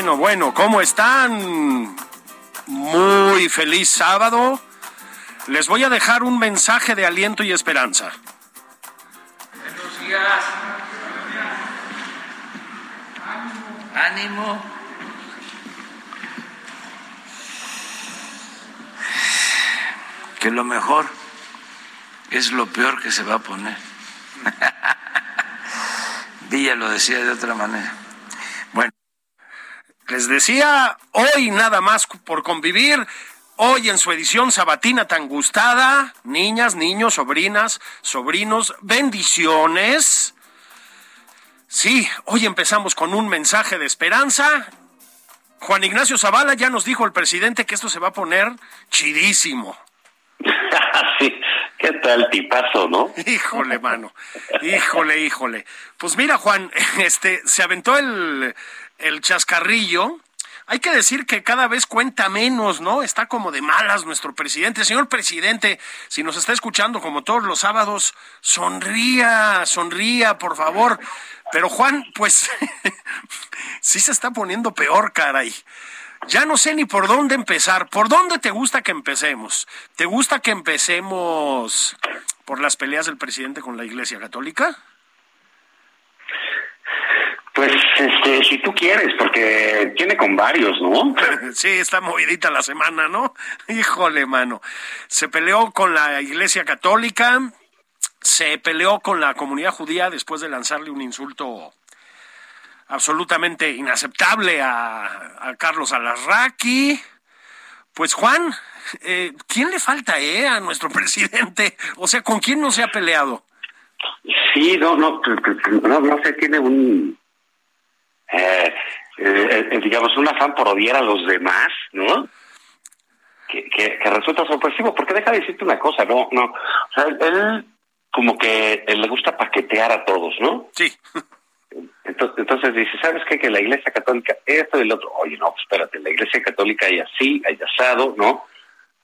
Bueno, bueno, ¿cómo están? Muy feliz sábado. Les voy a dejar un mensaje de aliento y esperanza. Buenos días. Ánimo. Que lo mejor es lo peor que se va a poner. Villa lo decía de otra manera. Les decía, hoy nada más por convivir, hoy en su edición sabatina tan gustada, niñas, niños, sobrinas, sobrinos, bendiciones. Sí, hoy empezamos con un mensaje de esperanza. Juan Ignacio Zavala ya nos dijo el presidente que esto se va a poner chidísimo. sí, qué tal tipazo, ¿no? Híjole, mano. Híjole, híjole. Pues mira, Juan, este se aventó el, el chascarrillo. Hay que decir que cada vez cuenta menos, ¿no? Está como de malas nuestro presidente. Señor presidente, si nos está escuchando como todos los sábados, sonría, sonría, por favor. Pero Juan, pues sí se está poniendo peor, caray. Ya no sé ni por dónde empezar. ¿Por dónde te gusta que empecemos? ¿Te gusta que empecemos por las peleas del presidente con la Iglesia Católica? Pues, este, si tú quieres, porque tiene con varios, ¿no? Sí, está movidita la semana, ¿no? Híjole, mano. Se peleó con la Iglesia Católica, se peleó con la comunidad judía después de lanzarle un insulto absolutamente inaceptable a, a Carlos Alarraqui. Pues Juan, eh, ¿quién le falta eh, a nuestro presidente? O sea, ¿con quién no se ha peleado? Sí, no, no, no, no sé, tiene un, eh, eh, eh, digamos, un afán por odiar a los demás, ¿no? Que, que, que resulta sorpresivo, porque deja de decirte una cosa, no, no, o sea, él como que él le gusta paquetear a todos, ¿no? Sí. Entonces, entonces dice, ¿sabes qué? Que la Iglesia Católica, esto y el otro. Oye, no, pues espérate, la Iglesia Católica hay así, hay asado, ¿no?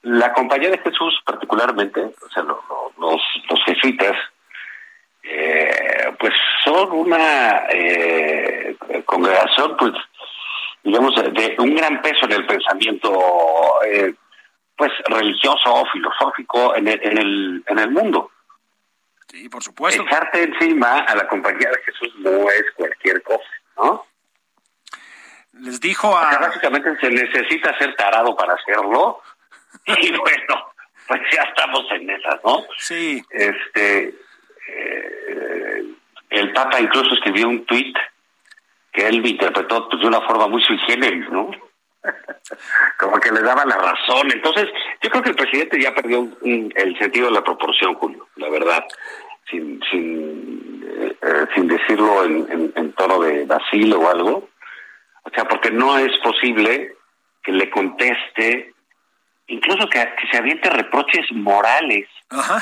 La Compañía de Jesús, particularmente, o sea, lo- lo- los, los jesuitas, eh, pues son una eh, congregación, pues, digamos, de un gran peso en el pensamiento, eh, pues, religioso o filosófico en el, en el, en el mundo. Sí, por supuesto. Echarte encima a la compañía de Jesús no es cualquier cosa, ¿no? Les dijo O sea, a... básicamente se necesita ser tarado para hacerlo. Y bueno, pues ya estamos en esas, ¿no? Sí, Este, eh, el Papa incluso escribió un tuit que él interpretó pues, de una forma muy sui generis, ¿no? Como que le daba la razón. Entonces, yo creo que el presidente ya perdió un- el sentido de la proporción, Julio, la verdad, sin sin, eh, eh, sin decirlo en, en, en tono de vacilo o algo. O sea, porque no es posible que le conteste, incluso que, que se aviente reproches morales ajá.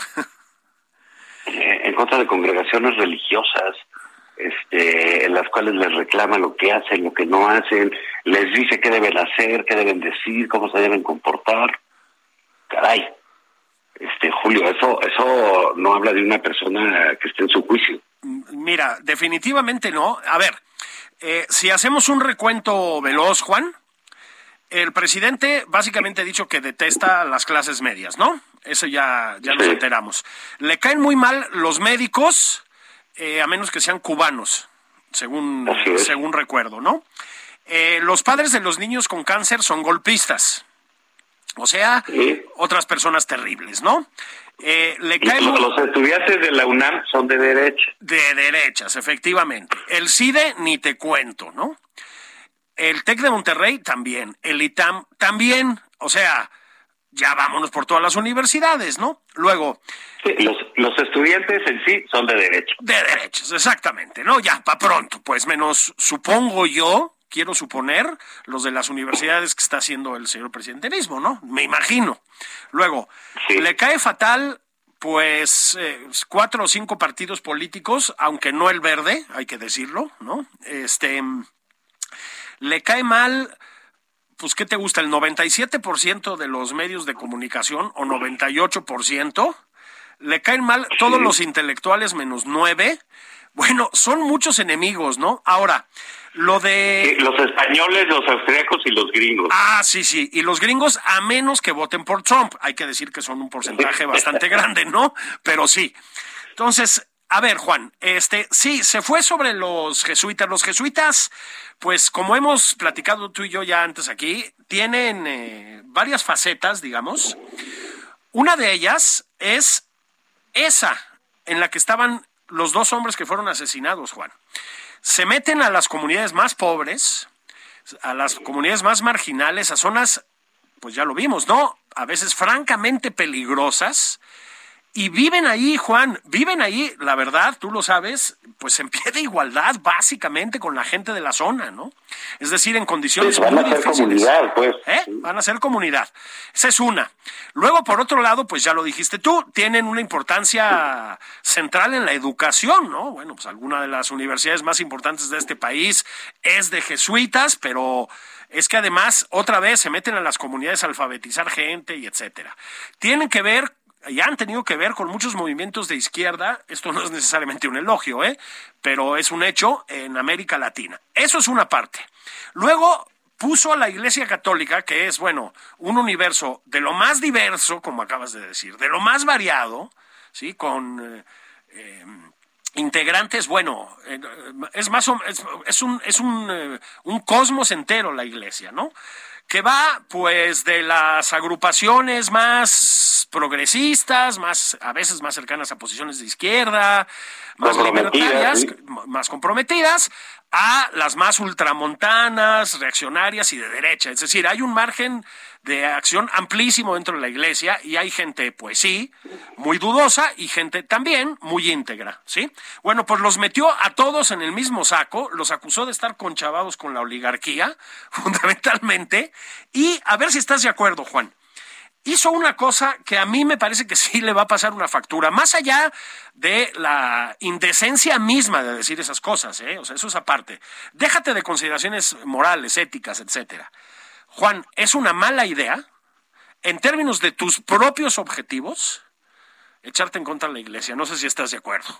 En contra de congregaciones religiosas, este, en las cuales les reclama lo que hacen, lo que no hacen, les dice qué deben hacer, qué deben decir, cómo se deben comportar. Caray, este Julio, eso, eso no habla de una persona que esté en su juicio. Mira, definitivamente no. A ver, eh, si hacemos un recuento veloz, Juan, el presidente básicamente ha dicho que detesta las clases medias, ¿no? Eso ya, ya nos enteramos. Le caen muy mal los médicos, eh, a menos que sean cubanos, según, según recuerdo, ¿no? eh, los padres de los niños con cáncer son golpistas. O sea, otras personas terribles, ¿no? Eh, le los estudiantes de la UNAM son de derecha. De derechas, efectivamente. El CIDE ni te cuento, ¿no? El TEC de Monterrey también. El ITAM también. O sea, ya vámonos por todas las universidades, ¿no? Luego. los, los, estudiantes en sí son de derecha. De derechos, exactamente, ¿no? Ya, para pronto, pues menos supongo yo, quiero suponer, los de las universidades que está haciendo el señor presidente mismo, ¿no? Me imagino. Luego, le cae fatal pues eh, cuatro o cinco partidos políticos, aunque no el verde, hay que decirlo, ¿no? Este le cae mal pues, ¿qué te gusta? ¿El 97% de los medios de comunicación o 98%? ¿Le caen mal todos los intelectuales menos nueve? Bueno, son muchos enemigos, ¿no? Ahora, lo de... los españoles, los austríacos y los gringos. Ah, sí, sí. Y los gringos, a menos que voten por Trump. Hay que decir que son un porcentaje bastante grande, ¿no? Pero sí. Entonces, a ver, Juan, este, sí, se fue sobre los jesuitas. Los jesuitas, pues como hemos platicado tú y yo ya antes aquí, tienen eh, varias facetas, digamos. Una de ellas es esa en la que estaban los dos hombres que fueron asesinados, Juan. Se meten a las comunidades más pobres, a las comunidades más marginales, a zonas, pues ya lo vimos, ¿no? A veces francamente peligrosas y viven ahí, Juan, viven ahí, la verdad, tú lo sabes, pues en pie de igualdad básicamente con la gente de la zona, ¿no? Es decir, en condiciones van a ser comunidad, pues. ¿Eh? Van a ser comunidad. Esa es una. Luego, por otro lado, pues ya lo dijiste tú, tienen una importancia central en la educación, ¿no? Bueno, pues alguna de las universidades más importantes de este país es de jesuitas, pero es que además otra vez se meten a las comunidades a alfabetizar gente y etcétera. Tienen que ver ya han tenido que ver con muchos movimientos de izquierda, esto no es necesariamente un elogio, ¿eh? pero es un hecho en América Latina. Eso es una parte. Luego puso a la Iglesia Católica, que es, bueno, un universo de lo más diverso, como acabas de decir, de lo más variado, ¿sí? Con... Eh, eh, integrantes, bueno, eh, es más es un es un, un cosmos entero la iglesia, ¿no? Que va pues de las agrupaciones más progresistas, más a veces más cercanas a posiciones de izquierda, más libertarias, más comprometidas, a las más ultramontanas, reaccionarias y de derecha. Es decir, hay un margen de acción amplísimo dentro de la iglesia y hay gente, pues sí, muy dudosa y gente también muy íntegra, ¿sí? Bueno, pues los metió a todos en el mismo saco, los acusó de estar conchavados con la oligarquía, fundamentalmente, y a ver si estás de acuerdo, Juan hizo una cosa que a mí me parece que sí le va a pasar una factura, más allá de la indecencia misma de decir esas cosas, ¿eh? o sea, eso es aparte. Déjate de consideraciones morales, éticas, etcétera. Juan, es una mala idea, en términos de tus propios objetivos, echarte en contra de la iglesia. No sé si estás de acuerdo.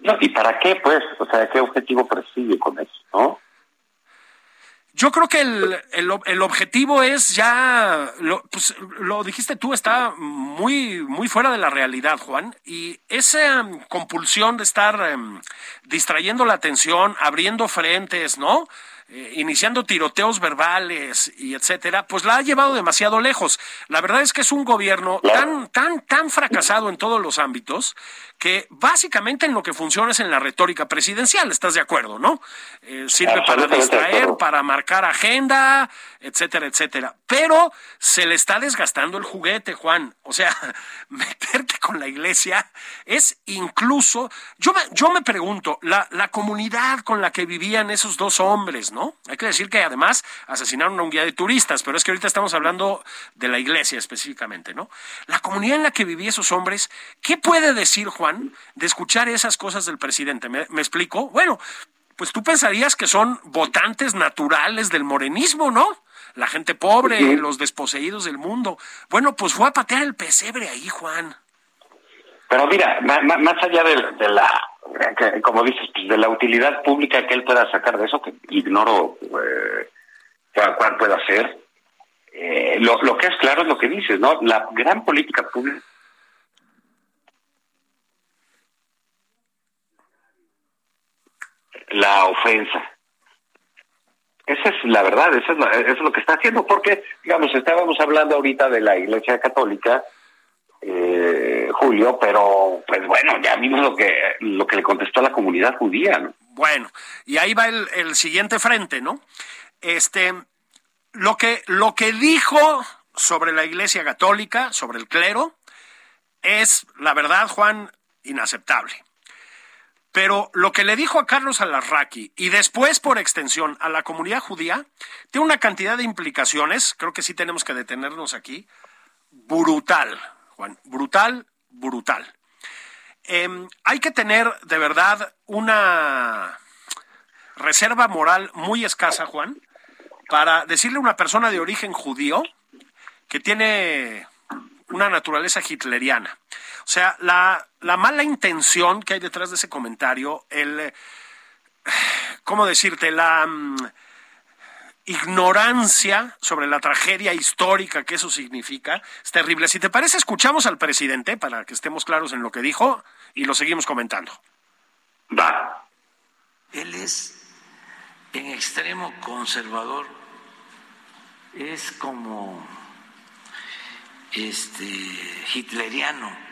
No, ¿y para qué, pues? O sea, ¿qué objetivo persigue con eso, no? Yo creo que el, el, objetivo es ya, lo, pues, lo dijiste tú, está muy, muy fuera de la realidad, Juan, y esa um, compulsión de estar um, distrayendo la atención, abriendo frentes, ¿no? Eh, iniciando tiroteos verbales y etcétera, pues la ha llevado demasiado lejos. La verdad es que es un gobierno tan, tan, tan fracasado en todos los ámbitos que básicamente en lo que funciona es en la retórica presidencial, ¿estás de acuerdo, no? Eh, sirve para distraer, para marcar agenda, etcétera, etcétera. Pero se le está desgastando el juguete, Juan. O sea, meterte con la iglesia es incluso, yo me, yo me pregunto, la, la comunidad con la que vivían esos dos hombres, ¿no? Hay que decir que además asesinaron a un guía de turistas, pero es que ahorita estamos hablando de la iglesia específicamente, ¿no? La comunidad en la que vivían esos hombres, ¿qué puede decir, Juan? De escuchar esas cosas del presidente. ¿Me, explico? Bueno, pues tú pensarías que son votantes naturales del morenismo, ¿no? La gente pobre, los desposeídos del mundo. Bueno, pues fue a patear el pesebre ahí, Juan. Pero mira, más, allá de, la, como dices, pues, de la utilidad pública que él pueda sacar de eso, que ignoro eh, cuál pueda ser, eh, lo, lo que es claro es lo que dices, ¿no? La gran política pública la ofensa. Esa es la verdad, eso es, lo que está haciendo, porque, digamos, estábamos hablando ahorita de la Iglesia Católica, eh, Julio, pero pues bueno, ya vimos lo que, lo que le contestó a la comunidad judía, ¿no? Bueno, y ahí va el, el siguiente frente, ¿no? Este, lo que, lo que dijo sobre la Iglesia Católica, sobre el clero, es, la verdad, Juan, inaceptable. Pero lo que le dijo a Carlos Alarraqui y después, por extensión, a la comunidad judía, tiene una cantidad de implicaciones, creo que sí tenemos que detenernos aquí, brutal, Juan, brutal, brutal. Em, hay que tener de verdad una reserva moral muy escasa, Juan, para decirle a una persona de origen judío que tiene una naturaleza hitleriana. O sea, la, mala intención que hay detrás de ese comentario, el, ¿cómo decirte? La mm, ignorancia sobre la tragedia histórica que eso significa es terrible. Si te parece, escuchamos al presidente para que estemos claros en lo que dijo y lo seguimos comentando. Va. Él es en extremo conservador. Es como este hitleriano.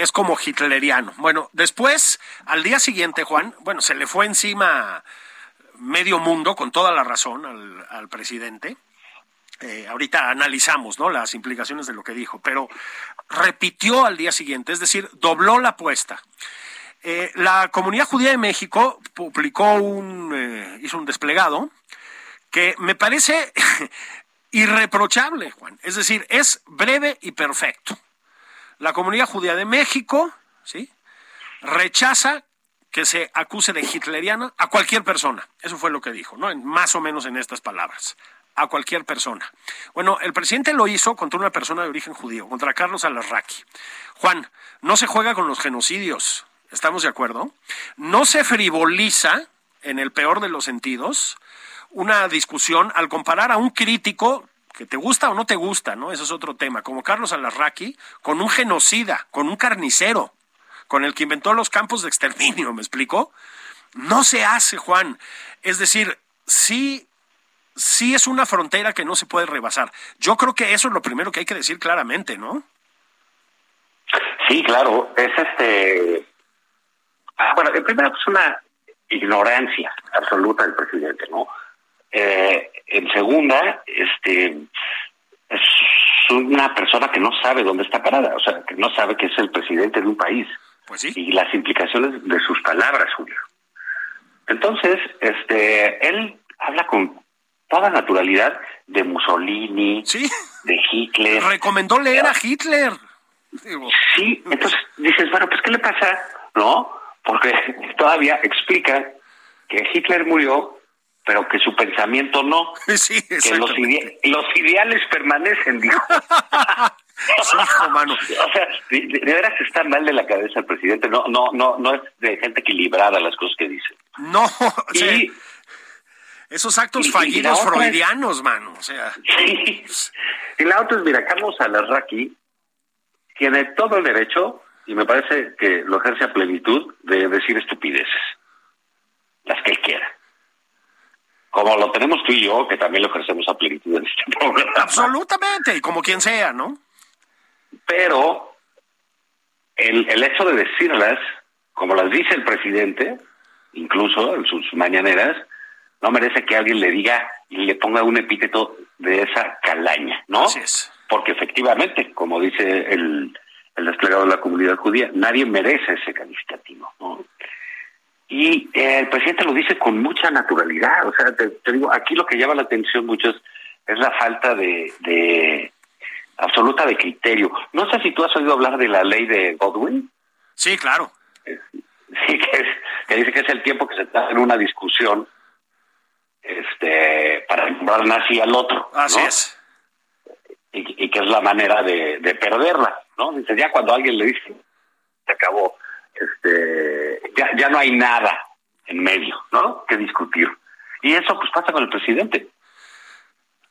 Es como hitleriano. Bueno, después, al día siguiente, Juan, bueno, se le fue encima medio mundo, con toda la razón, al, presidente. Eh, ahorita analizamos ¿no? las implicaciones de lo que dijo, pero repitió al día siguiente, es decir, dobló la apuesta. Eh, la comunidad judía de México publicó un, eh, hizo un desplegado que me parece irreprochable, Juan. Es decir, es breve y perfecto. La comunidad judía de México, ¿sí? Rechaza que se acuse de hitleriana a cualquier persona. Eso fue lo que dijo, ¿no? más o menos en estas palabras. A cualquier persona. Bueno, el presidente lo hizo contra una persona de origen judío, contra Carlos Alarraqui. Juan, no se juega con los genocidios. ¿Estamos de acuerdo? No se frivoliza, en el peor de los sentidos, una discusión al comparar a un crítico que te gusta o no te gusta, ¿no? Ese es otro tema, como Carlos Alarraqui, con un genocida, con un carnicero, con el que inventó los campos de exterminio, ¿me explico? No se hace, Juan. Es decir, sí, sí es una frontera que no se puede rebasar. Yo creo que eso es lo primero que hay que decir claramente, ¿no? Sí, claro, es este... Ah, bueno, primero es una ignorancia absoluta del presidente, ¿no? Eh, en segunda, este, es una persona que no sabe dónde está parada, o sea, que no sabe que es el presidente de un país. Pues sí. Y las implicaciones de sus palabras, Julio. Entonces, este, él habla con toda naturalidad de Mussolini, de Hitler. Recomendó leer a Hitler. Sí, entonces dices, bueno, pues ¿qué le pasa? ¿No? Porque todavía explica que Hitler murió pero que su pensamiento no. Sí, que los, los, ideales permanecen, dijo. mano. O sea, de, veras está mal de la cabeza el presidente. No, no, no, no es de gente equilibrada las cosas que dice. No, y, esos actos fallidos freudianos, mano. O sea. Y la otra es, mira, Carlos Alarraqui tiene todo el derecho, y me parece que lo ejerce a plenitud, de decir estupideces. Las que él quiera como lo tenemos tú y yo, que también lo ejercemos a plenitud en este programa. Absolutamente, y como quien sea, ¿no? Pero el, el hecho de decirlas, como las dice el presidente, incluso en sus mañaneras, no merece que alguien le diga y le ponga un epíteto de esa calaña, ¿no? Así es. Porque efectivamente, como dice el, el desplegado de la comunidad judía, nadie merece ese calificativo, ¿no? Y eh, el presidente lo dice con mucha naturalidad. O sea, te, digo, aquí lo que llama la atención muchos es la falta de, absoluta de criterio. No sé si tú has oído hablar de la ley de Godwin. Sí, claro. Sí, que, dice que es el tiempo que se está en una discusión este, para nombrar nazi al otro. Así es. Y, que es la manera de, de perderla, ¿no? Dice, ya cuando alguien le dice, se acabó este, ya, ya no hay nada en medio, ¿no? Que discutir. Y eso pues pasa con el presidente.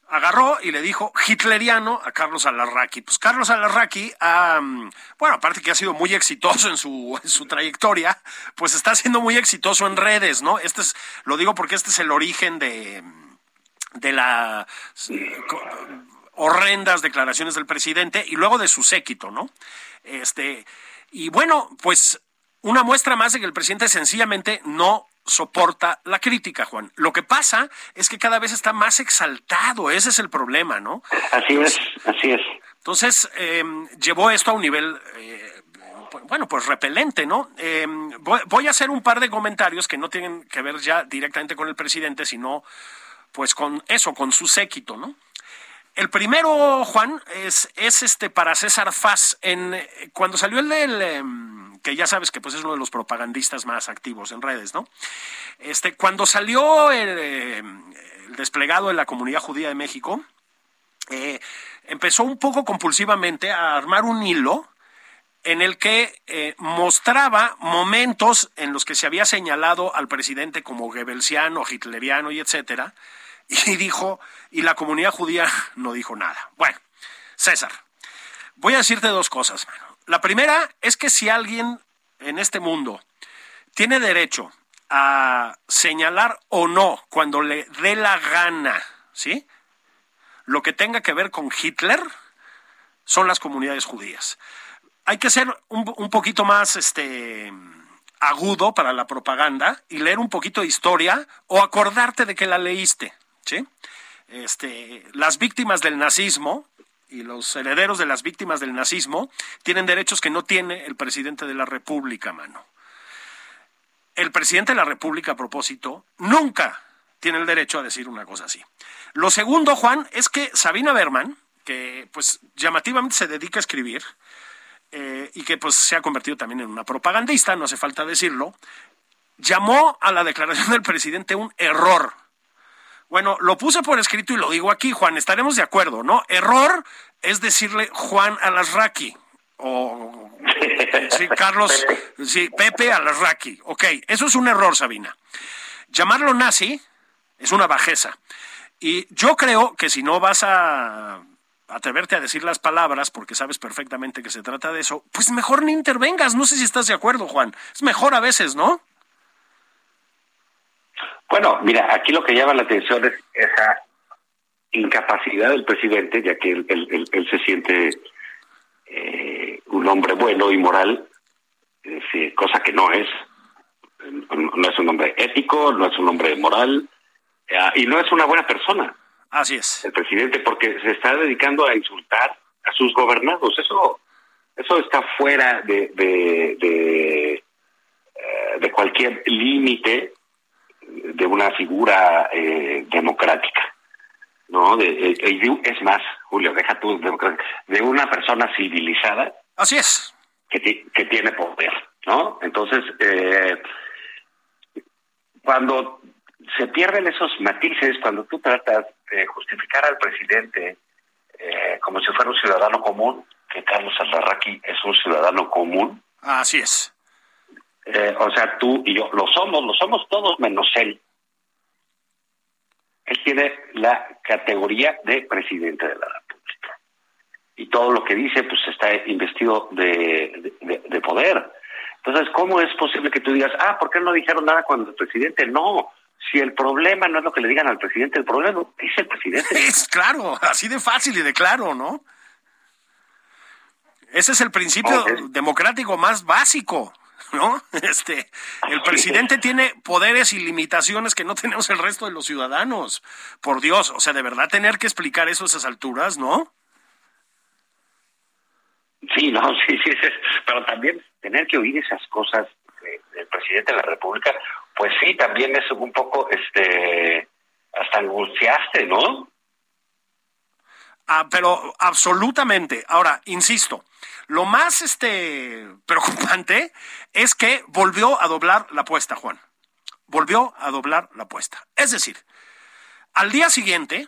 agarró y le dijo hitleriano a Carlos Alarraqui. Pues Carlos Alarraqui, bueno, aparte que ha sido muy exitoso en su, en su trayectoria, pues está siendo muy exitoso en redes, ¿no? Este es, lo digo porque este es el origen de, de las horrendas declaraciones del presidente y luego de su séquito, ¿no? Este, y bueno, pues una muestra más de que el presidente sencillamente no soporta la crítica, Juan. Lo que pasa es que cada vez está más exaltado, ese es el problema, ¿no? Así es, así es. Entonces, eh, llevó esto a un nivel, eh, bueno, pues repelente, ¿no? Eh, voy, a hacer un par de comentarios que no tienen que ver ya directamente con el presidente, sino pues con eso, con su séquito, ¿no? El primero, Juan, es, es este para César Faz. En, cuando salió el del em, que ya sabes que pues es uno de los propagandistas más activos en redes, ¿no? Este, cuando salió el, eh, desplegado en la comunidad judía de México, eh, empezó un poco compulsivamente a armar un hilo en el que eh, mostraba momentos en los que se había señalado al presidente como Goebbelsiano, hitleriano y etcétera, y dijo, y la comunidad judía no dijo nada. Bueno, César, voy a decirte dos cosas, mano. La primera es que si alguien en este mundo tiene derecho a señalar o no cuando le dé la gana, ¿sí? Lo que tenga que ver con Hitler son las comunidades judías. Hay que ser un, poquito más este, agudo para la propaganda y leer un poquito de historia o acordarte de que la leíste, ¿sí? Este, las víctimas del nazismo y los herederos de las víctimas del nazismo tienen derechos que no tiene el presidente de la República, mano. El presidente de la República, a propósito, nunca tiene el derecho a decir una cosa así. Lo segundo, Juan, es que Sabina Berman, que pues llamativamente se dedica a escribir, eh, y que pues se ha convertido también en una propagandista, no hace falta decirlo, llamó a la declaración del presidente un error bueno, lo puse por escrito y lo digo aquí, Juan, estaremos de acuerdo, ¿no? Error es decirle Juan Alasraqui o sí, Carlos, sí, Pepe Alasraqui. Ok, eso es un error, Sabina. Llamarlo nazi es una bajeza. Y yo creo que si no vas a atreverte a decir las palabras porque sabes perfectamente que se trata de eso, pues mejor ni intervengas. No sé si estás de acuerdo, Juan. Es mejor a veces, ¿no? Bueno, mira, aquí lo que llama la atención es esa incapacidad del presidente, ya que él, se siente eh, un hombre bueno y moral, cosa que no es. No es un hombre ético, no es un hombre moral eh, y no es una buena persona. Así es. El presidente, porque se está dedicando a insultar a sus gobernados. Eso, eso está fuera de, de, de, eh, de cualquier límite de una figura eh, democrática, ¿no? De, eh, es más, Julio, deja tú de una persona civilizada. Así es. Que, que tiene poder, ¿no? Entonces, eh, cuando se pierden esos matices, cuando tú tratas de justificar al presidente como si fuera un ciudadano común, que Carlos Aldarraqui es un ciudadano común. Así es. Eh, o sea, tú y yo lo somos, lo somos todos menos él. Él tiene la categoría de presidente de la República. Y todo lo que dice, pues está investido de, de, poder. Entonces, ¿cómo es posible que tú digas, ah, ¿por qué no dijeron nada cuando el presidente? No, si el problema no es lo que le digan al presidente, el problema es el presidente. Es claro, así de fácil y de claro, ¿no? Ese es el principio democrático más básico. ¿No? Este, el presidente tiene poderes y limitaciones que no tenemos el resto de los ciudadanos. Por Dios, o sea, de verdad tener que explicar eso a esas alturas, ¿no? Sí, no, sí, sí, sí, pero también tener que oír esas cosas del presidente de la República, pues sí, también es un poco, este, hasta angustiaste, ¿no? Ah, pero absolutamente. Ahora, insisto, lo más este, preocupante es que volvió a doblar la apuesta, Juan. Volvió a doblar la apuesta. Es decir, al día siguiente,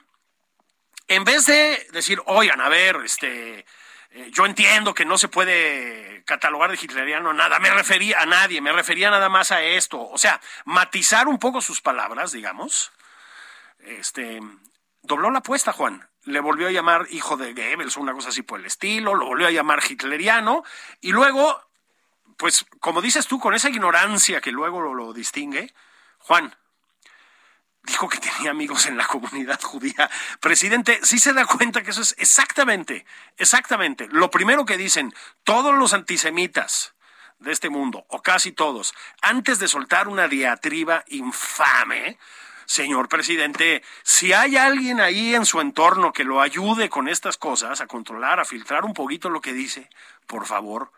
en vez de decir, oigan, a ver, este, eh, yo entiendo que no se puede catalogar de hitleriano nada, me refería a nadie, me refería nada más a esto. O sea, matizar un poco sus palabras, digamos. Este, dobló la apuesta, Juan. Le volvió a llamar hijo de Goebbels, una cosa así por el estilo, lo volvió a llamar hitleriano, y luego, pues, como dices tú, con esa ignorancia que luego lo, lo distingue, Juan, dijo que tenía amigos en la comunidad judía. Presidente, sí se da cuenta que eso es exactamente, exactamente, lo primero que dicen todos los antisemitas de este mundo, o casi todos, antes de soltar una diatriba infame, señor presidente, si hay alguien ahí en su entorno que lo ayude con estas cosas, a controlar, a filtrar un poquito lo que dice, por favor,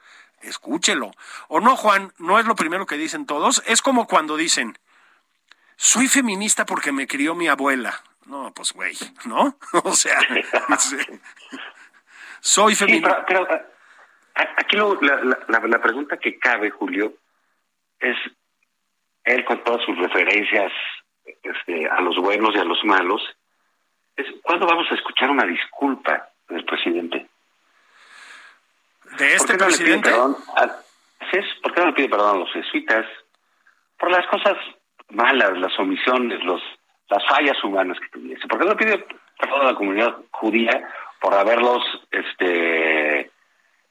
escúchelo. O no, Juan, no es lo primero que dicen todos, es como cuando dicen, soy feminista porque me crió mi abuela. No, pues güey, ¿no? O sea, soy feminista. pero, aquí la, la pregunta que cabe, Julio, es él con todas sus referencias este, a los buenos y a los malos, es ¿cuándo vamos a escuchar una disculpa del presidente? ¿De este presidente? ¿Por qué no le pide perdón a los jesuitas? Por las cosas malas, las omisiones, los, las fallas humanas que tuviese. ¿Por qué no le pide perdón a la comunidad judía por haberlos este,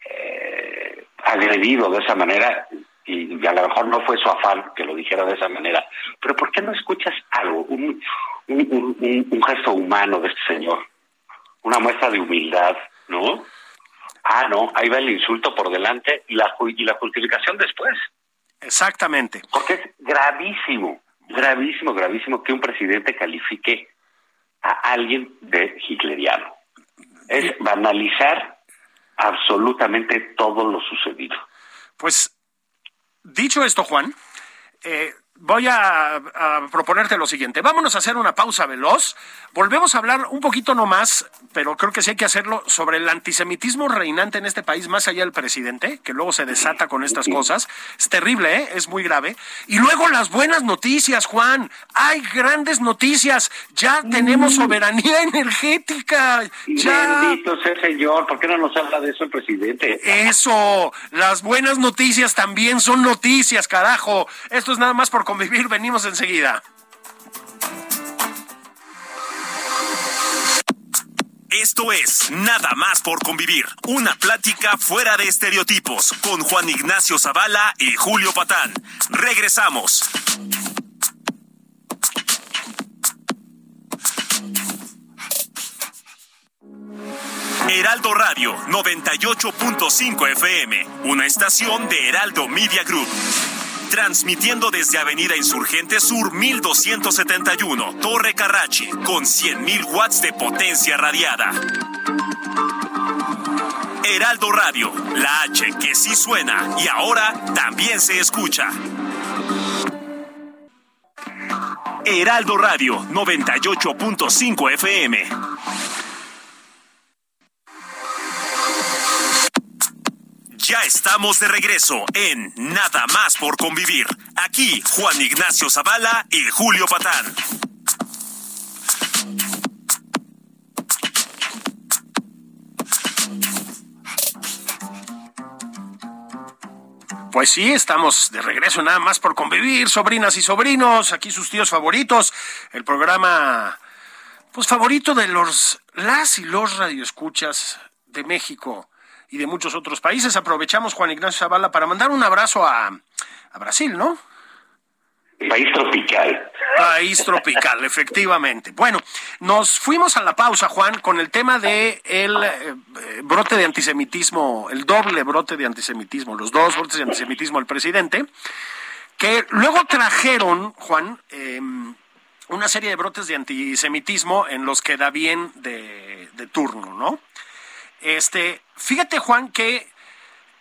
eh, agredido de esa manera y, a lo mejor no fue su afán que lo dijera de esa manera, pero ¿por qué no escuchas algo, un, un, gesto humano de este señor? Una muestra de humildad, ¿no? Ah, no, ahí va el insulto por delante y la, y la justificación después. Exactamente. Porque es gravísimo, gravísimo, gravísimo que un presidente califique a alguien de hitleriano. Es banalizar absolutamente todo lo sucedido. Pues Dicho esto, Juan, eh, voy a, proponerte lo siguiente. Vámonos a hacer una pausa veloz. Volvemos a hablar un poquito nomás, pero creo que sí hay que hacerlo, sobre el antisemitismo reinante en este país, más allá del presidente, que luego se desata con estas cosas. Es terrible, ¿eh? es muy grave. Y luego las buenas noticias, Juan. Hay grandes noticias. Ya tenemos soberanía energética. Ya. Bendito sea señor. ¿Por qué no nos habla de eso el presidente? Eso. Las buenas noticias también son noticias, carajo. Esto es nada más por convivir. Venimos enseguida. Esto es Nada más por convivir, una plática fuera de estereotipos con Juan Ignacio Zavala y Julio Patán. Regresamos. Heraldo Radio 98.5 FM, una estación de Heraldo Media Group transmitiendo desde Avenida Insurgente Sur 1271, Torre Carrachi, con 100.000 watts de potencia radiada. Heraldo Radio, la H que sí suena y ahora también se escucha. Heraldo Radio 98.5 FM. Ya estamos de regreso en Nada más por convivir. Aquí Juan Ignacio Zavala y Julio Patán. Pues sí, estamos de regreso nada más por convivir, sobrinas y sobrinos, aquí sus tíos favoritos, el programa pues favorito de los las y los radioescuchas de México y de muchos otros países. Aprovechamos, Juan Ignacio Zavala, para mandar un abrazo a, a Brasil, ¿no? País tropical. País tropical, efectivamente. Bueno, nos fuimos a la pausa, Juan, con el tema de el eh, brote de antisemitismo, el doble brote de antisemitismo, los dos brotes de antisemitismo al presidente, que luego trajeron, Juan, em, una serie de brotes de antisemitismo en los que da bien de, de turno, ¿no? Este, fíjate, Juan, que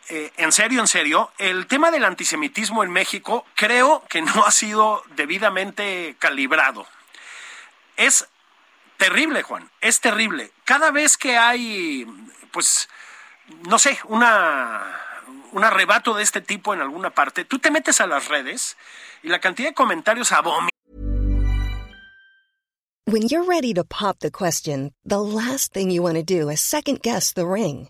eh, en serio, en serio, el tema del antisemitismo en México creo que no ha sido debidamente calibrado. Es terrible, Juan, es terrible. Cada vez que hay, pues, no sé, una, un arrebato de este tipo en alguna parte, tú te metes a las redes y la cantidad de comentarios abominables. When you're ready to pop the question, the last thing you want to do ring.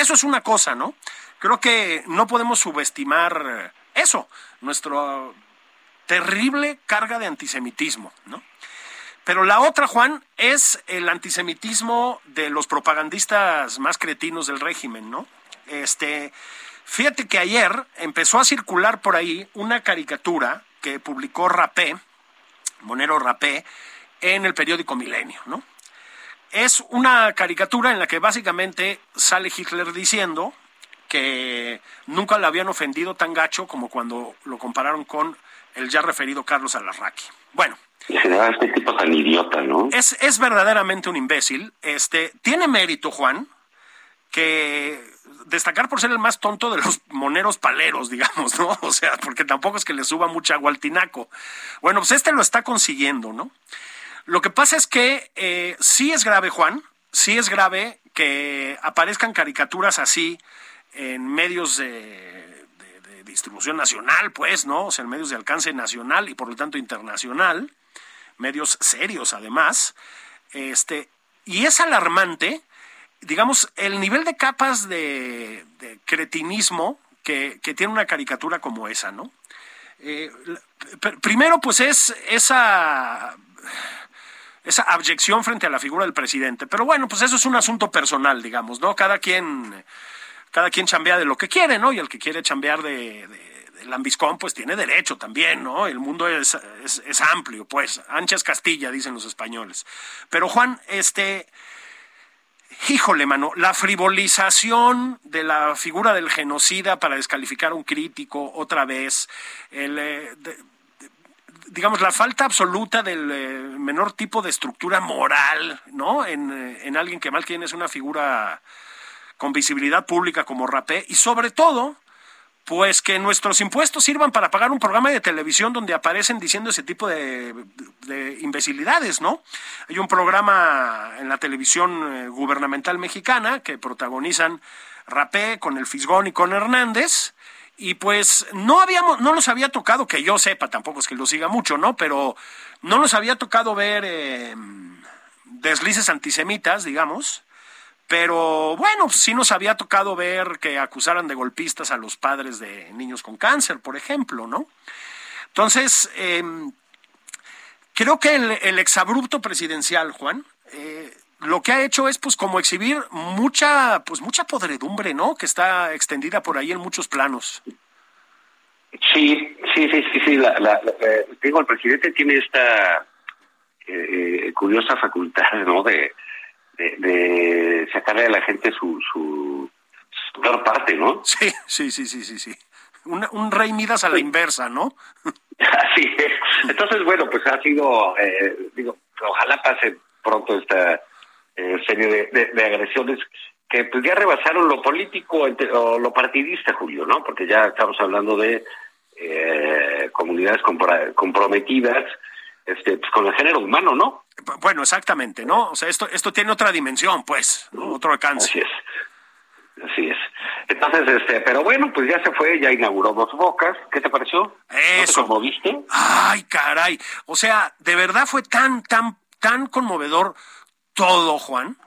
Eso es una cosa, ¿no? Creo que no podemos subestimar eso, nuestra terrible carga de antisemitismo, ¿no? Pero la otra, Juan, es el antisemitismo de los propagandistas más cretinos del régimen, ¿no? Este, fíjate que ayer empezó a circular por ahí una caricatura que publicó Rapé, Monero Rapé, en el periódico Milenio, ¿no? Es una caricatura en la que básicamente sale Hitler diciendo que nunca le habían ofendido tan gacho como cuando lo compararon con el ya referido Carlos Alarraqui. Bueno, este tipo tan idiota, ¿no? Es, es verdaderamente un imbécil. Este, tiene mérito, Juan, que destacar por ser el más tonto de los moneros paleros, digamos, ¿no? O sea, porque tampoco es que le suba mucha agua al tinaco. Bueno, pues este lo está consiguiendo, ¿no? Lo que pasa es que eh, sí es grave, Juan, sí es grave que aparezcan caricaturas así en medios de, distribución nacional, pues, ¿no? O sea, en medios de alcance nacional y por lo tanto internacional medios serios además, este, y es alarmante, digamos, el nivel de capas de, cretinismo que, tiene una caricatura como esa, ¿no? Eh, primero, pues es esa esa abyección frente a la figura del presidente. Pero bueno, pues eso es un asunto personal, digamos, ¿no? Cada quien, cada quien chambea de lo que quiere, ¿no? Y el que quiere chambear de, el ambiscón pues tiene derecho también, ¿no? El mundo es, es, amplio, pues, ancha es Castilla, dicen los españoles. Pero Juan, este, híjole, mano, la frivolización de la figura del genocida para descalificar a un crítico otra vez, el, eh, digamos, la falta absoluta del eh, menor tipo de estructura moral, ¿no? En, eh, en alguien que mal quien es una figura con visibilidad pública como Rapé, y sobre todo, pues que nuestros impuestos sirvan para pagar un programa de televisión donde aparecen diciendo ese tipo de, imbecilidades, ¿no? Hay un programa en la televisión eh, gubernamental mexicana que protagonizan Rapé con el Fisgón y con Hernández. Y pues no habíamos, no nos había tocado, que yo sepa, tampoco es que lo siga mucho, ¿no? Pero no nos había tocado ver eh, deslices antisemitas, digamos, pero bueno, sí nos había tocado ver que acusaran de golpistas a los padres de niños con cáncer, por ejemplo, ¿no? Entonces, em, creo que el, exabrupto presidencial, Juan, eh, lo que ha hecho es pues como exhibir mucha, pues mucha podredumbre, ¿no? Que está extendida por ahí en muchos planos. Sí, sí, sí, sí, sí. La, eh, digo, el presidente tiene esta eh, curiosa facultad, ¿no? De, de, sacarle a la gente su, su, peor parte, ¿no? Sí, sí, sí, sí, sí, sí. Un, un rey Midas a la inversa, ¿no? Así es. Entonces, bueno, pues ha sido, eh, digo, ojalá pase pronto esta eh, serie de, agresiones que pues ya rebasaron lo político o lo partidista, Julio, ¿no? Porque ya estamos hablando de eh, comunidades comprometidas este, pues, con el género humano, ¿no? Bueno, exactamente, ¿no? O sea, esto, esto tiene otra dimensión, pues, otro alcance. Así es. Así es. Entonces, este, pero bueno, pues ya se fue, ya inauguró dos bocas. ¿Qué te pareció? Eso. ¿Cómo viste? Ay, caray. O sea, de verdad fue tan, tan, tan conmovedor todo, Juan.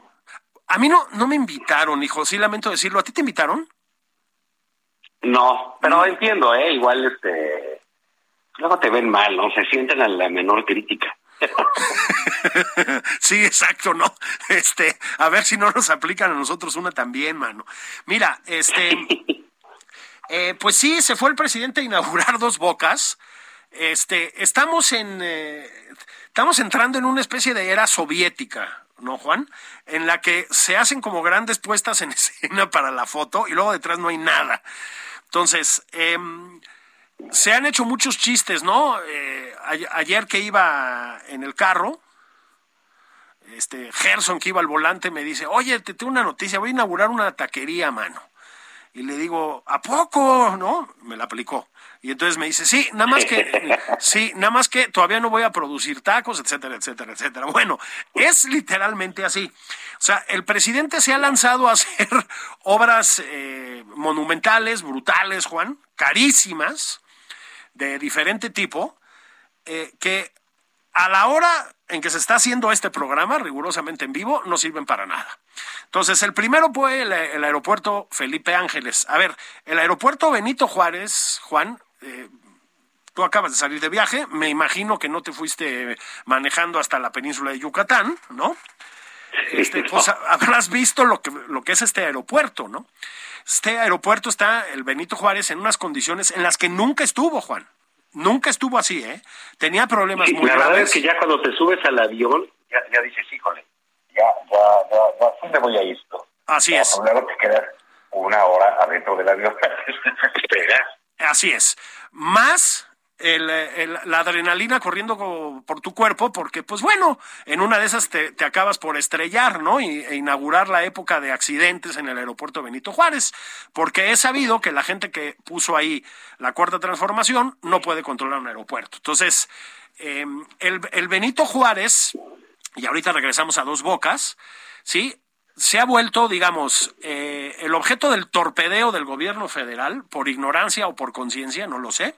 A mí no, no me invitaron, hijo, sí lamento decirlo. ¿A ti te invitaron? No, pero entiendo, ¿eh? Igual, este, luego te ven mal, ¿no? Se sienten a la menor crítica. sí, exacto, ¿no? Este, a ver si no nos aplican a nosotros una también, mano. Mira, este, eh, pues sí, se fue el presidente a inaugurar dos bocas. Este, estamos en, eh, estamos entrando en una especie de era soviética, ¿no, Juan? En la que se hacen como grandes puestas en escena para la foto y luego detrás no hay nada. Entonces, eh, se han hecho muchos chistes, ¿no? Eh, ayer que iba en el carro, este Gerson que iba al volante me dice, oye, te tengo una noticia, voy a inaugurar una taquería, mano. Y le digo, ¿a poco? ¿No? Me la aplicó. Y entonces me dice, sí, nada más que, sí, nada más que todavía no voy a producir tacos, etcétera, etcétera, etcétera. Bueno, es literalmente así. O sea, el presidente se ha lanzado a hacer obras eh, monumentales, brutales, Juan, carísimas, de diferente tipo, eh, que a la hora en que se está haciendo este programa, rigurosamente en vivo, no sirven para nada. Entonces, el primero fue el, aeropuerto Felipe Ángeles. A ver, el aeropuerto Benito Juárez, Juan, eh, tú acabas de salir de viaje, me imagino que no te fuiste manejando hasta la península de Yucatán, ¿no? Este, pues habrás visto lo que, lo que es este aeropuerto, ¿no? Este aeropuerto está, el Benito Juárez, en unas condiciones en las que nunca estuvo, Juan. Nunca estuvo así, ¿eh? Tenía problemas muy La verdad es que ya cuando te subes al avión, ya, ya dices, híjole, ya, ya, ya, ya, ¿dónde voy a esto? Así es. Luego te quedas una hora adentro del avión Así es. Más el, la adrenalina corriendo por tu cuerpo, porque pues bueno, en una de esas te, acabas por estrellar, ¿no? Y, e inaugurar la época de accidentes en el aeropuerto Benito Juárez, porque he sabido que la gente que puso ahí la cuarta transformación no puede controlar un aeropuerto. Entonces, em, el, el Benito Juárez, y ahorita regresamos a dos bocas, ¿sí? se ha vuelto, digamos, eh, el objeto del torpedeo del gobierno federal por ignorancia o por conciencia, no lo sé,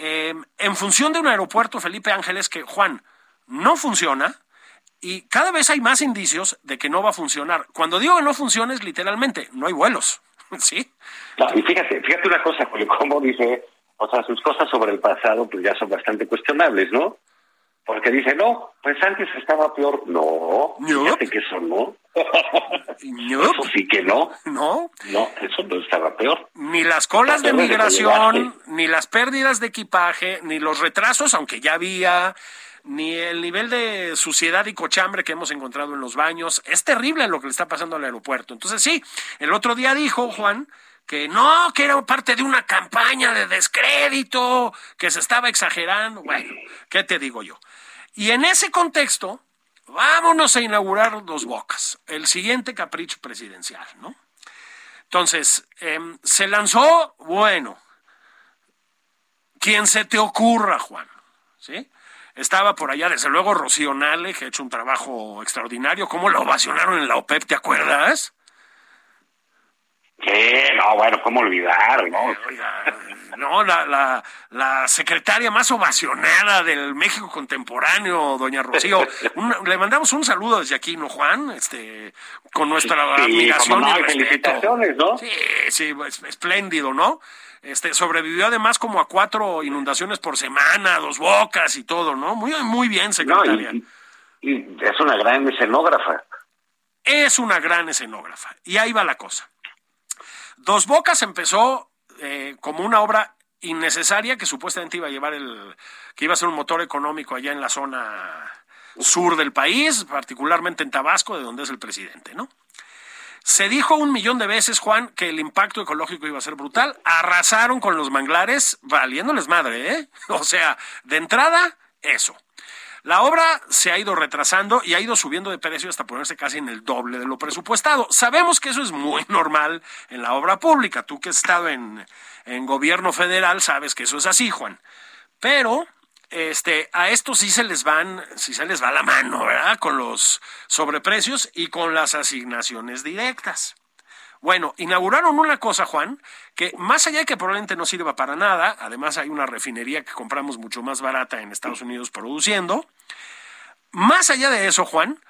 eh, en función de un aeropuerto Felipe Ángeles que, Juan, no funciona y cada vez hay más indicios de que no va a funcionar. Cuando digo que no funciona es literalmente, no hay vuelos, ¿sí? y fíjate, fíjate una cosa, como dice, o sea, sus cosas sobre el pasado pues ya son bastante cuestionables, ¿no? Porque dice, no, pues antes estaba peor. No, fíjate que eso no. Eso sí que no. No. No, eso no estaba peor. Ni las colas de migración, ni las pérdidas de equipaje, ni los retrasos, aunque ya había, ni el nivel de suciedad y cochambre que hemos encontrado en los baños. Es terrible lo que le está pasando al aeropuerto. Entonces sí, el otro día dijo Juan que no, que era parte de una campaña de descrédito, que se estaba exagerando. Bueno, ¿qué te digo yo? Y en ese contexto, vámonos a inaugurar dos bocas, el siguiente capricho presidencial, ¿no? Entonces, em, se lanzó, bueno, quien se te ocurra, Juan, ¿sí? Estaba por allá, desde luego, Rocío Nale, que ha hecho un trabajo extraordinario. ¿Cómo lo ovacionaron en la OPEP, te acuerdas? Sí, no, bueno, ¿cómo olvidar, no? no, la, la, la, secretaria más ovacionada del México contemporáneo, doña Rocío. le mandamos un saludo desde aquí, ¿no, Juan? Este, con nuestra admiración y respeto. ¿no? Sí, sí, espléndido, ¿no? Este, sobrevivió además como a cuatro inundaciones por semana, dos bocas y todo, ¿no? Muy, muy bien, secretaria. y es una gran escenógrafa. Es una gran escenógrafa. Y ahí va la cosa. Dos Bocas empezó eh, como una obra innecesaria que supuestamente iba a llevar el, que iba a ser un motor económico allá en la zona sur del país, particularmente en Tabasco, de donde es el presidente, ¿no? Se dijo un millón de veces, Juan, que el impacto ecológico iba a ser brutal. Arrasaron con los manglares, valiéndoles madre, ¿eh? O sea, de entrada, eso. La obra se ha ido retrasando y ha ido subiendo de precio hasta ponerse casi en el doble de lo presupuestado. Sabemos que eso es muy normal en la obra pública. Tú que has estado en, en gobierno federal sabes que eso es así, Juan. Pero este, a esto sí se les van, sí se les va la mano, ¿verdad? Con los sobreprecios y con las asignaciones directas. Bueno, inauguraron una cosa, Juan, que más allá de que probablemente no sirva para nada, además hay una refinería que compramos mucho más barata en Estados Unidos produciendo, más allá de eso, Juan,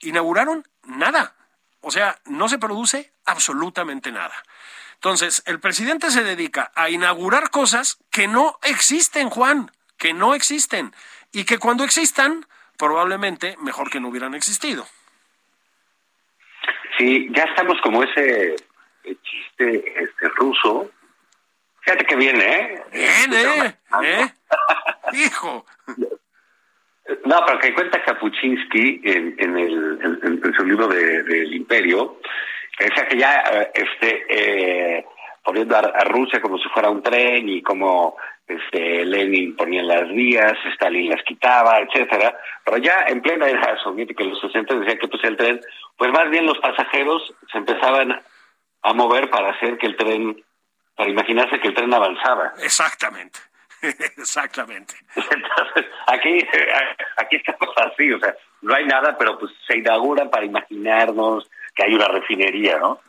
inauguraron nada. O sea, no se produce absolutamente nada. Entonces, el presidente se dedica a inaugurar cosas que no existen, Juan, que no existen, y que cuando existan, probablemente mejor que no hubieran existido. Sí, ya estamos como ese chiste este ruso. Fíjate que viene, ¿eh? Viene, ¿eh? Hijo. No, pero que cuenta Kapuczynski en, en, el, en, su libro del de, Imperio, que decía que ya eh, este, eh, poniendo a, a, Rusia como si fuera un tren y como este, Lenin ponía las vías, Stalin las quitaba, etcétera, pero ya en plena era soviética en los 60 decía que pues el tren, pues más bien los pasajeros se empezaban a mover para hacer que el tren, para imaginarse que el tren avanzaba. Exactamente. Exactamente. Entonces, aquí, aquí estamos así, o sea, no hay nada, pero pues se inauguran para imaginarnos que hay una refinería, ¿no?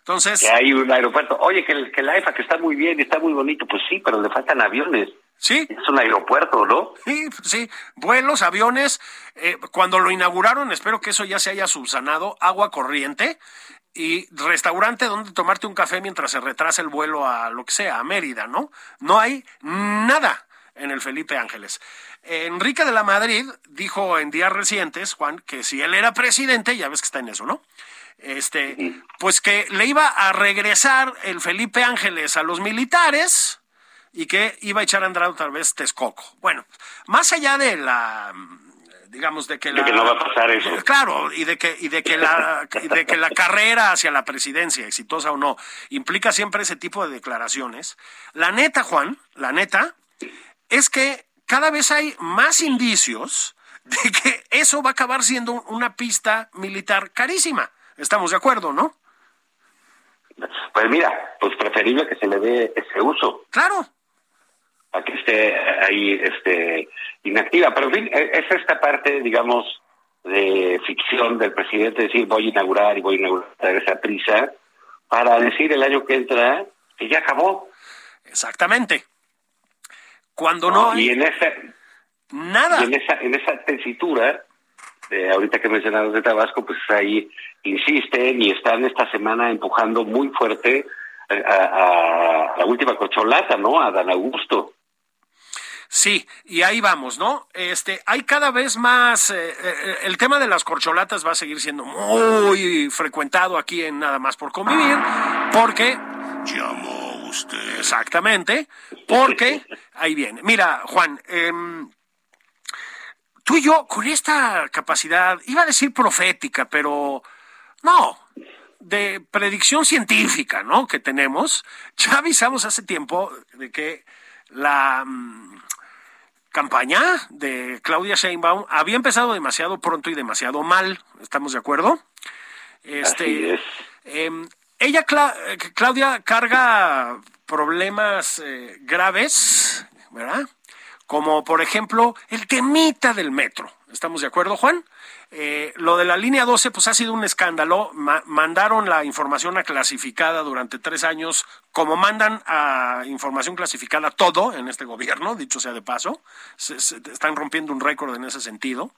Entonces. Que hay un aeropuerto. Oye, que el, que la EFA que está muy bien, está muy bonito, pues sí, pero le faltan aviones. Sí. Es un aeropuerto, ¿no? Sí, sí. Vuelos, aviones. Eh, cuando lo inauguraron, espero que eso ya se haya subsanado. Agua corriente y restaurante donde tomarte un café mientras se retrasa el vuelo a lo que sea, a Mérida, ¿no? No hay nada en el Felipe Ángeles. Enrique de la Madrid dijo en días recientes, Juan, que si él era presidente, ya ves que está en eso, ¿no? Este, pues que le iba a regresar el Felipe Ángeles a los militares y que iba a echar a andar otra vez Texcoco. Bueno, más allá de la digamos de que, la, no va a pasar eso. Claro, y de que y de que la de que la carrera hacia la presidencia, exitosa o no, implica siempre ese tipo de declaraciones. La neta, Juan, la neta es que cada vez hay más indicios de que eso va a acabar siendo una pista militar carísima. Estamos de acuerdo, ¿no? Pues mira, pues preferible que se le dé ese uso. Claro. A que esté ahí este inactiva. Pero en fin, e, es esta parte, digamos, de ficción del presidente, decir voy a inaugurar y voy a inaugurar esa prisa, para decir el año que entra que ya acabó. Exactamente. Cuando no, hay y en esa nada. Y en esa en esa tesitura de ahorita que mencionamos de Tabasco, pues ahí insisten y están esta semana empujando muy fuerte a, a la última cocholata, ¿no? A Dan Augusto. Sí, y ahí vamos, ¿no? Este, hay cada vez más, eh, eh, el tema de las corcholatas va a seguir siendo muy frecuentado aquí en Nada más por convivir, porque... Llamó usted. Exactamente, porque, ahí viene. Mira, Juan, eh, tú y yo, con esta capacidad, iba a decir profética, pero no, de predicción científica, ¿no? Que tenemos, ya avisamos hace tiempo de que la campaña de Claudia Sheinbaum había empezado demasiado pronto y demasiado mal. ¿Estamos de acuerdo? Este, em, ella, Claudia, carga problemas eh, graves, ¿verdad? Como por ejemplo el temita del metro. ¿Estamos de acuerdo, Juan? Eh, lo de la línea 12, pues ha sido un escándalo. mandaron la información a clasificada durante tres años, como mandan a información clasificada todo en este gobierno, dicho sea de paso. Se, están rompiendo un récord en ese sentido.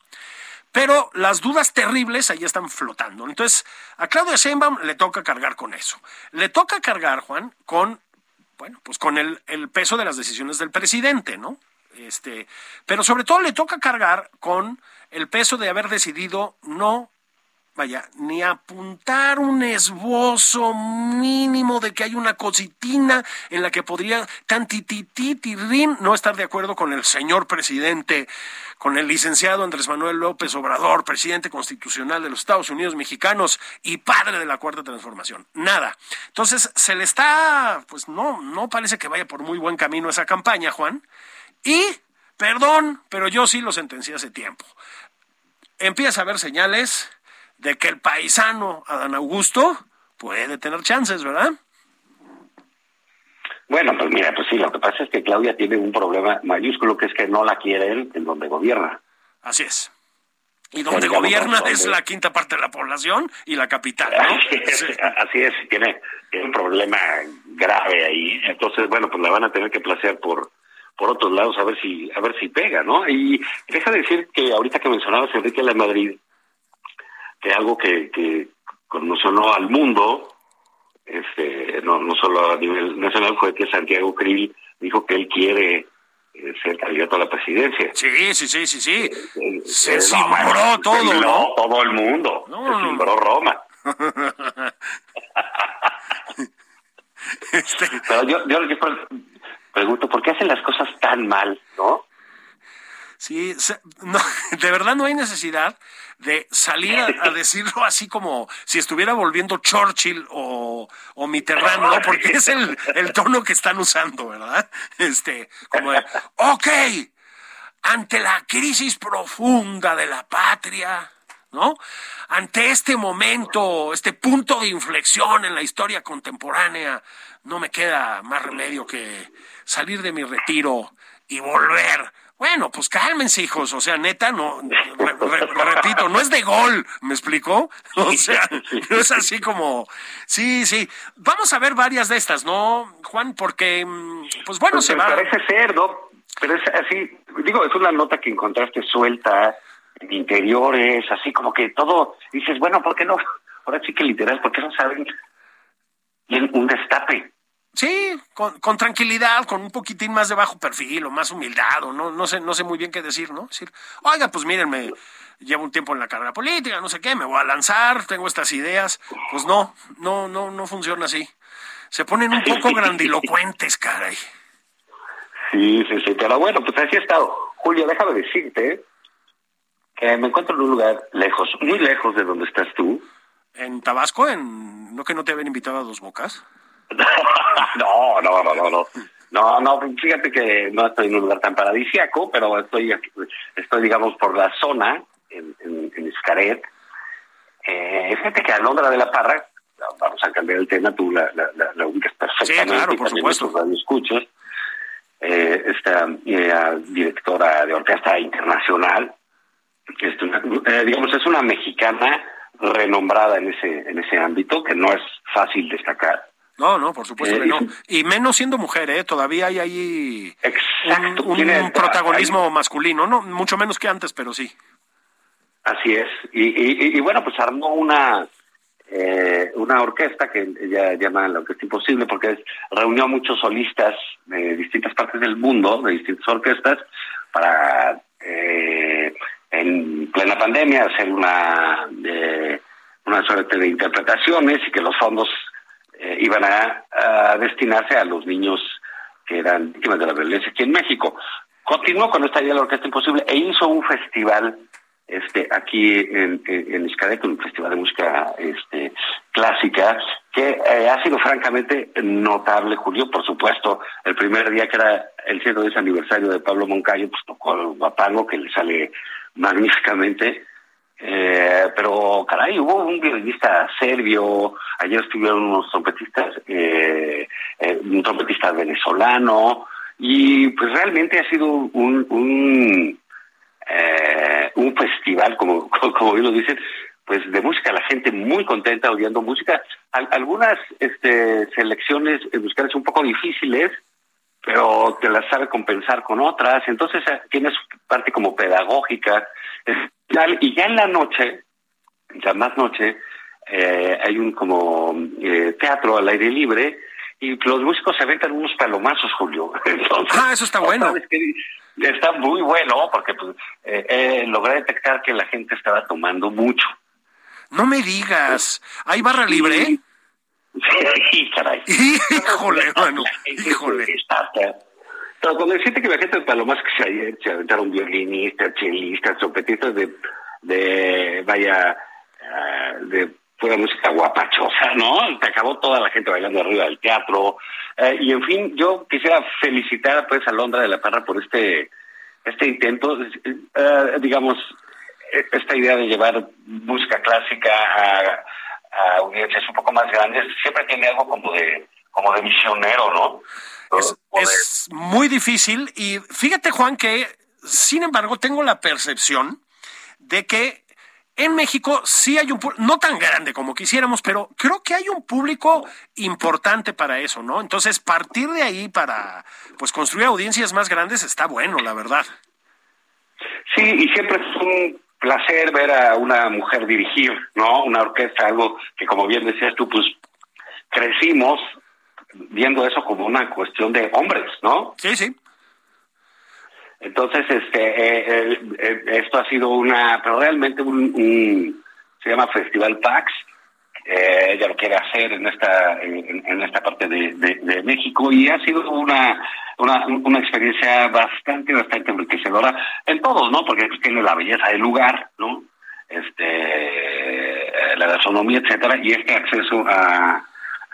Pero las dudas terribles ahí están flotando. Entonces, a Claudia Sheinbaum le toca cargar con eso. Le toca cargar, Juan, con, bueno, pues con el peso de las decisiones del presidente, ¿no? Este, pero sobre todo le toca cargar con el peso de haber decidido no, vaya, ni apuntar un esbozo mínimo de que hay una cositina en la que podría tantitititirrin no estar de acuerdo con el señor presidente, con el licenciado Andrés Manuel López Obrador, presidente constitucional de los Estados Unidos mexicanos y padre de la cuarta transformación. Nada. Entonces, se le está, pues no, no parece que vaya por muy buen camino esa campaña, Juan. Y, perdón, pero yo sí lo sentencié hace tiempo. Empieza a haber señales de que el paisano Adán Augusto puede tener chances, ¿verdad? Bueno, pues mira, pues sí, lo que pasa es que Claudia tiene un problema mayúsculo que es que no la quieren en donde gobierna. Así es. Y donde gobierna es la quinta parte de la población y la capital, ¿no? Así es, tiene, tiene, un problema grave ahí. Entonces, bueno, pues la van a tener que placear por por otros lados a ver si a ver si pega, ¿no? Y deja de decir que ahorita que mencionabas Enrique la Madrid, que algo que, que conmocionó al mundo, este, no, no solo a nivel nacional, fue que Santiago Krill dijo que él quiere eh, ser candidato a la presidencia. Sí, sí, sí, sí, sí. se cimbró todo, ¿no? Todo el mundo. se cimbró Roma. este... Pero yo, yo, yo pregunto, ¿por qué hacen las cosas tan mal, no? Sí, no, de verdad no hay necesidad de salir a, decirlo así como si estuviera volviendo Churchill o, o Mitterrand, ¿no? Porque es el, el tono que están usando, ¿verdad? Este, como de, ok, ante la crisis profunda de la patria, ¿no? Ante este momento, este punto de inflexión en la historia contemporánea, no me queda más remedio que salir de mi retiro y volver. Bueno, pues cálmense, hijos. O sea, neta, no, repito, no es de gol, ¿me explico? O sea, no es así como, sí, sí. Vamos a ver varias de estas, ¿no, Juan? Porque, mm, pues bueno, pues se va. Parece ser, ¿no? Pero es así, digo, es una nota que encontraste suelta en interiores, así como que todo, dices, bueno, ¿por qué no? Ahora sí que literal, ¿por qué no saben un destape? Sí, con, con, tranquilidad, con un poquitín más de bajo perfil o más humildad, o no, no sé, no sé muy bien qué decir, ¿no? Decir, oiga, pues mírenme, llevo un tiempo en la carrera política, no sé qué, me voy a lanzar, tengo estas ideas. Pues no, no, no, no funciona así. Se ponen un poco grandilocuentes, caray. Sí, sí, sí, pero bueno, pues así ha estado. Julio, déjame decirte que me encuentro en un lugar lejos, muy lejos de donde estás tú. ¿En Tabasco? ¿En no que no te habían invitado a dos bocas? no, no, no, no, no. No, no, fíjate que no estoy en un lugar tan paradisiaco, pero estoy, estoy digamos, por la zona, en, en, en Iscaret. Eh, fíjate que a Londra de la Parra, vamos a cambiar el tema, tú la, la, la, ubicas perfectamente. Sí, claro, por supuesto. escuchas. Eh, esta eh, directora de orquesta internacional, es eh, digamos, es una mexicana renombrada en ese, en ese ámbito, que no es fácil destacar. No, no, por supuesto que no. Y menos siendo mujer, ¿eh? Todavía hay ahí un, protagonismo masculino, no mucho menos que antes, pero sí. Así es. Y, y, bueno, pues armó una eh, una orquesta que ella llama la Orquesta Imposible porque reunió a muchos solistas de distintas partes del mundo, de distintas orquestas, para eh, en plena pandemia hacer una, eh, una suerte de interpretaciones y que los fondos eh, iban a, destinarse a los niños que eran víctimas de la violencia aquí en México. Continuó con esta idea de la Orquesta Imposible e hizo un festival este aquí en, en, un festival de música este, clásica, que eh, ha sido francamente notable, Julio, por supuesto, el primer día que era el 110 aniversario de Pablo Moncayo, pues tocó el guapango, que le sale magníficamente, eh, pero caray, hubo un violinista serbio, ayer estuvieron unos trompetistas, eh, eh, un trompetista venezolano, y pues realmente ha sido un, un, eh, festival, como, como lo dicen, pues de música, la gente muy contenta oyendo música. algunas este, selecciones musicales un poco difíciles, pero te las sabe compensar con otras, entonces tienes parte como pedagógica, y ya en la noche, ya más noche, eh, hay un como eh, teatro al aire libre y los músicos se aventan unos palomazos, Julio. ah, eso está bueno. Está muy bueno porque pues, eh, logré detectar que la gente estaba tomando mucho. No me digas, ¿hay barra libre? Sí, caray. Híjole, mano, híjole. Pero cuando deciste que la gente de Palomas que se, se aventaron violinistas, chelistas, trompetistas de, de vaya, uh, de pura música guapachosa, ¿no? Se acabó toda la gente bailando arriba del teatro. Eh, y en fin, yo quisiera felicitar pues a Londra de la Parra por este, este intento, uh, digamos, esta idea de llevar música clásica a, a audiencias un poco más grandes, siempre tiene algo como de, como de misionero, ¿no? Muy difícil y fíjate Juan que, sin embargo, tengo la percepción de que en México sí hay un no tan grande como quisiéramos, pero creo que hay un público importante para eso, ¿no? Entonces, partir de ahí para pues construir audiencias más grandes está bueno, la verdad. Sí, y siempre es un placer ver a una mujer dirigir, ¿no? Una orquesta, algo que como bien decías tú, pues crecimos viendo eso como una cuestión de hombres, ¿no? Sí, sí. Entonces, este, eh, eh, esto ha sido una, pero realmente un, se llama Festival Pax. Eh, ella lo quiere hacer en esta en, esta parte de, de, México y ha sido una, una, una experiencia bastante bastante enriquecedora en todos no porque tiene la belleza del lugar no este la gastronomía etcétera y este acceso a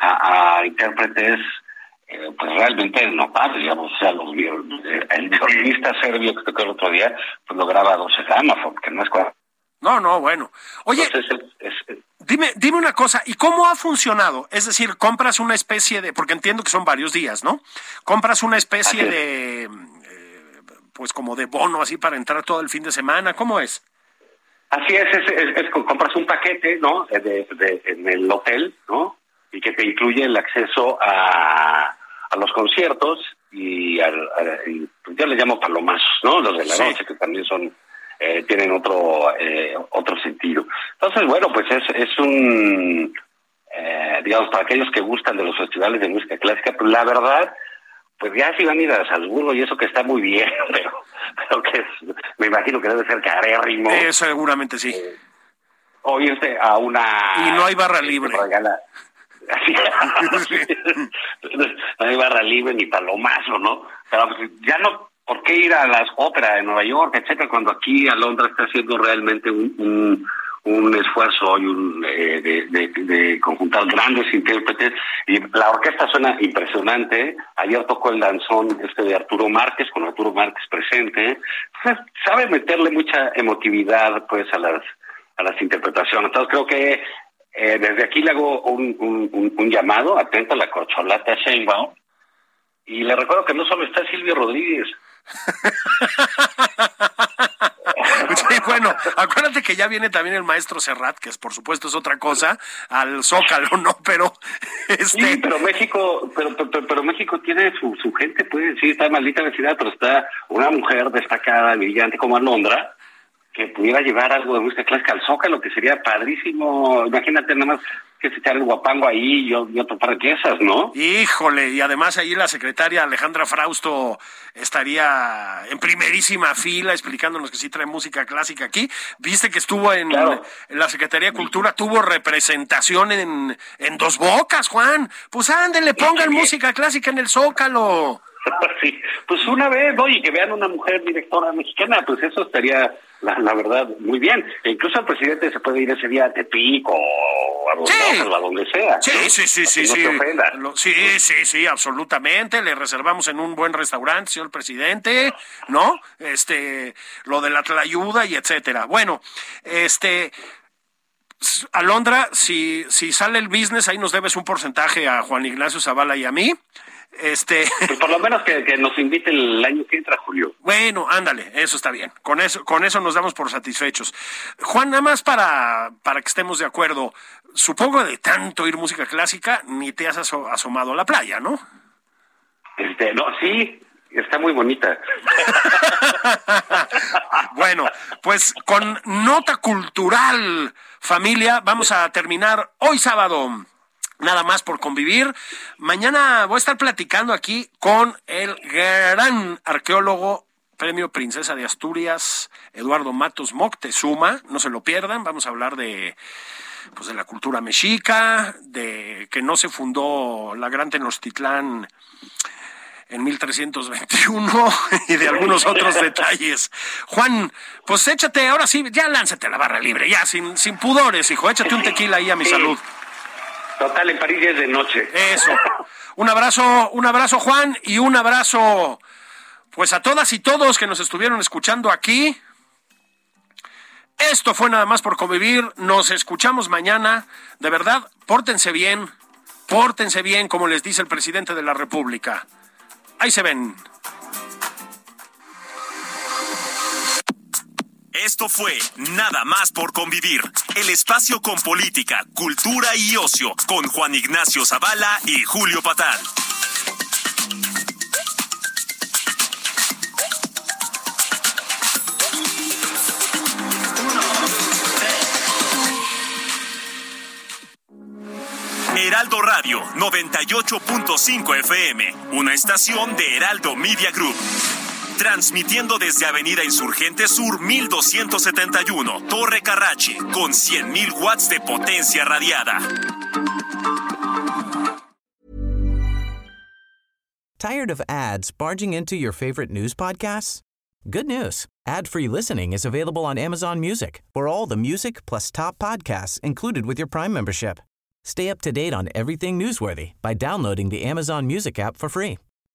a, intérpretes eh, pues realmente notables, digamos, o sea, los, el violinista serbio que tocó el otro día, pues lo graba 12 gamas, porque no es No, no, bueno. Oye, dime, dime una cosa, ¿y cómo ha funcionado? Es decir, compras una especie de, porque entiendo que son varios días, ¿no? Compras una especie de, eh, pues como de bono así para entrar todo el fin de semana, ¿cómo es? Así es, es, compras un paquete, ¿no? De, en el hotel, ¿no? Y que te incluye el acceso a, a los conciertos y, al, pues yo les llamo palomazos, ¿no? Los de la noche que también son eh, tienen otro eh, otro sentido. Entonces, bueno, pues es, es un, eh, digamos, para aquellos que gustan de los festivales de música clásica, pues la verdad, pues ya si van a ir a Salzburgo y eso que está muy bien, pero, pero que me imagino que debe ser carérrimo. Eh, seguramente sí. o irse a una... Y no hay barra libre. Así, no hay barra libre ni palomazo, ¿no? Pero pues, ya no ¿por qué ir a las óperas de Nueva York, etcétera, cuando aquí a Londres está haciendo realmente un, un, esfuerzo y un, eh, de, conjuntar grandes intérpretes? Y la orquesta suena impresionante. Ayer tocó el danzón este de Arturo Márquez, con Arturo Márquez presente. sabe meterle mucha emotividad pues a las a las interpretaciones. Entonces creo que eh, desde aquí le hago un, un, un, llamado, atento a la corcholata Sheinbaum, y le recuerdo que no solo está Silvio Rodríguez, bueno, acuérdate que ya viene también el maestro Serrat, que es por supuesto es otra cosa, al Zócalo, ¿no? Pero este... Sí, pero México, pero, pero, México tiene su, su gente, pues sí, está maldita vecindad, pero está una mujer destacada, brillante como Alondra, que pudiera llevar algo de música clásica al Zócalo, que sería padrísimo. Imagínate nada más que se echar el guapango ahí y, otro par de piezas, ¿no? Híjole, y además ahí la secretaria Alejandra Frausto estaría en primerísima fila explicándonos que sí trae música clásica aquí. Viste que estuvo en, la Secretaría de Cultura, tuvo representación en, en Dos Bocas, Juan. Pues ándele, pongan música clásica en el Zócalo. sí, pues una vez, oye, que vean una mujer directora mexicana, pues eso estaría, la, verdad, muy bien. E incluso el presidente se puede ir ese día a Tepic o a donde, sea. Sí, sí, sí, sí, sí. sí, sí, sí, absolutamente. Le reservamos en un buen restaurante, señor presidente, ¿no? Este, lo de la ayuda y etcétera. Bueno, este, Alondra, si, si sale el business, ahí nos debes un porcentaje a Juan Ignacio Zavala y a mí. Este... Pues por lo menos que, nos invite el año que entra, Julio. Bueno, ándale, eso está bien. Con eso, con eso nos damos por satisfechos. Juan, nada más para, para que estemos de acuerdo, supongo de tanto ir música clásica, ni te has asomado a la playa, ¿no? Este, no, sí, está muy bonita. bueno, pues con nota cultural, familia, vamos a terminar hoy sábado nada más por convivir. Mañana voy a estar platicando aquí con el gran arqueólogo Premio Princesa de Asturias, Eduardo Matos Moctezuma. No se lo pierdan, vamos a hablar de pues de la cultura mexica, de que no se fundó la Gran Tenochtitlán en 1321 y de algunos otros detalles. Juan, pues échate, ahora sí, ya lánzate a la barra libre, ya sin, sin pudores, hijo, échate un tequila ahí a mi salud. Total, en París es de noche. Eso. Un abrazo, un abrazo Juan y un abrazo pues a todas y todos que nos estuvieron escuchando aquí. Esto fue nada más por convivir. Nos escuchamos mañana. De verdad, pórtense bien. Pórtense bien, como les dice el presidente de la República. Ahí se ven. Esto fue Nada más por convivir, el espacio con política, cultura y ocio, con Juan Ignacio Zavala y Julio Patal. Heraldo Radio 98.5 FM, una estación de Heraldo Media Group transmitiendo desde Avenida Insurgente Sur 1271, Torre Carrachi, con 100.000 watts de potencia radiada. Tired of ads barging into your favorite news podcasts? Good news. Ad-free listening is available on Amazon Music. For all the music plus top podcasts included with your Prime membership. Stay up to date on everything newsworthy by downloading the Amazon Music app for free